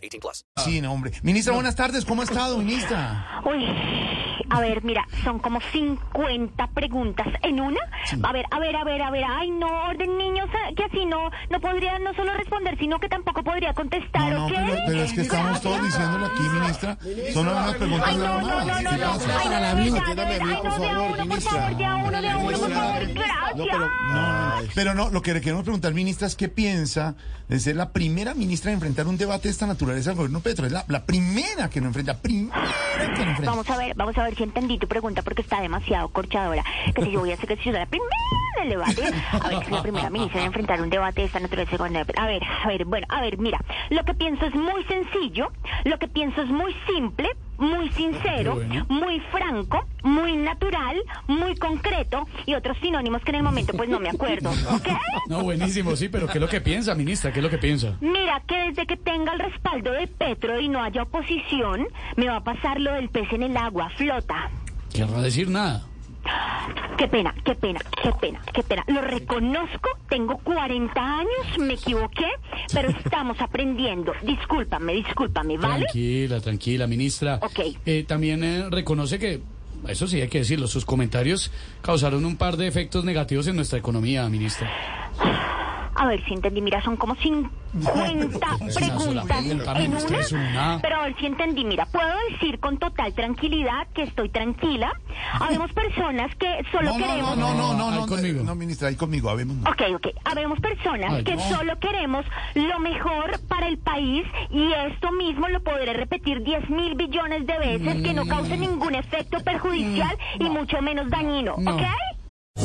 18 plus. Sí, no, hombre. Ministra, buenas tardes. ¿Cómo ha estado, ministra? Uy, a ver, mira, son como 50 preguntas en una. A ver, a ver, a ver, a ver. Ay, no, orden niños, eh, que así no, no podría no solo responder, sino que tampoco podría contestar, No, no, ¿ok? pero, pero es que estamos todos diciéndole aquí, ministra. Son preguntas nada no, no, más. no, no, ¿Qué no. pasa? La atiéndame a de mí, por de favor, uno, por ministra. favor, de a uno, de a uno, por favor, gracias. No, pero No, no, pero no, lo que le queremos preguntar, ministra, es qué piensa de ser la primera ministra en enfrentar un debate de esta naturaleza al gobierno Petro. Es la, la primera que no enfrenta, la primera que no enfrenta. Vamos a ver, vamos a ver si entendí tu pregunta porque está demasiado corchadora. Que si yo voy a hacer que si yo soy la primera del debate, a ver, si la primera ministra en enfrentar un debate de esta naturaleza. A ver, a ver, bueno, a ver, mira, lo que pienso es muy sencillo, lo que pienso es muy simple, muy sincero, muy franco, muy natural, muy concreto y otros sinónimos que en el momento pues no me acuerdo, ¿ok? No, buenísimo, sí, pero ¿qué es lo que piensa, ministra? ¿Qué es lo que piensa? Mira que desde que tenga el respaldo de Petro y no haya oposición, me va a pasar lo del pez en el agua, flota. Querrá decir nada. Qué pena, qué pena, qué pena, qué pena. Lo reconozco, tengo 40 años, me equivoqué, pero estamos aprendiendo. Discúlpame, discúlpame, ¿vale? Tranquila, tranquila, ministra. Ok. Eh, también eh, reconoce que, eso sí hay que decirlo, sus comentarios causaron un par de efectos negativos en nuestra economía, ministra. A ver si entendí, mira, son como 50 preguntas pregunta, en una. Pero a ver si entendí, mira, puedo decir con total tranquilidad que estoy tranquila. Habemos personas que solo No, no, queremos... no, no, no, no, no, conmigo. no, ministra, ahí conmigo, habemos. Ok, ok. Habemos personas que solo queremos lo mejor para el país y esto mismo lo podré repetir 10 mil billones de veces que no cause ningún efecto perjudicial y mucho menos dañino, No. ¿ok?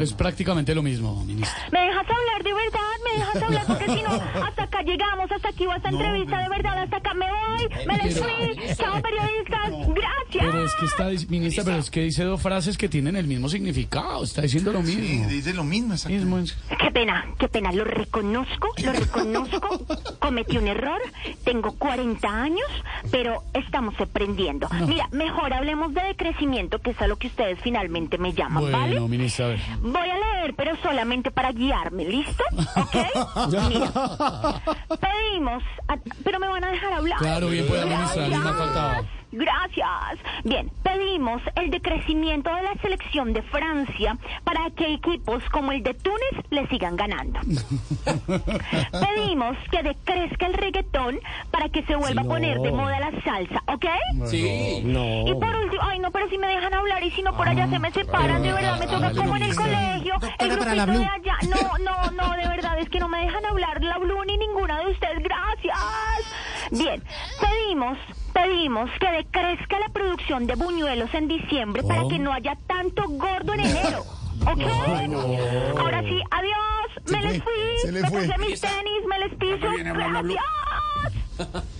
Es prácticamente lo mismo, ministra. ¿Me dejas hablar de verdad? ¿Me dejas hablar? Porque si no, hasta acá llegamos, hasta aquí va esta entrevista de verdad, hasta acá me voy, me les fui. Chao, periodistas. Gracias. Pero es que está, ministra, pero es que dice dos frases que tienen el mismo significado. Está diciendo lo Sí, mismo. dice lo mismo, exactamente. Mismo es- Qué pena, qué pena, lo reconozco, lo reconozco, cometí un error, tengo 40 años, pero estamos aprendiendo. Mira, mejor hablemos de decrecimiento, que es a lo que ustedes finalmente me llaman, ¿vale? Bueno, ministra, a ver. Voy a leer, pero solamente para guiarme, ¿listo? ¿Ok? Mira, pedimos, a- pero me van a dejar hablar. Claro, bien más faltaba. Gracias. Bien, pedimos el decrecimiento de la selección de Francia para que equipos como el de Túnez le sigan ganando. pedimos que decrezca el reggaetón para que se vuelva a poner de moda la salsa, ¿ok? sí, no. Y por último, ay no, pero si me dejan hablar y si no por allá se me separan, de verdad me toca hágale como en el colegio, para la grupito de Blue. allá. No, no, no, de verdad es que no me dejan hablar la Blue ni ninguna de ustedes, gracias. Bien, pedimos, pedimos que decrezca la producción de buñuelos en diciembre para que no haya tanto gordo en enero. ¿Ok? Ahora sí, adiós, me les fui, se me puse mis tenis, me les piso, gracias.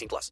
18 plus.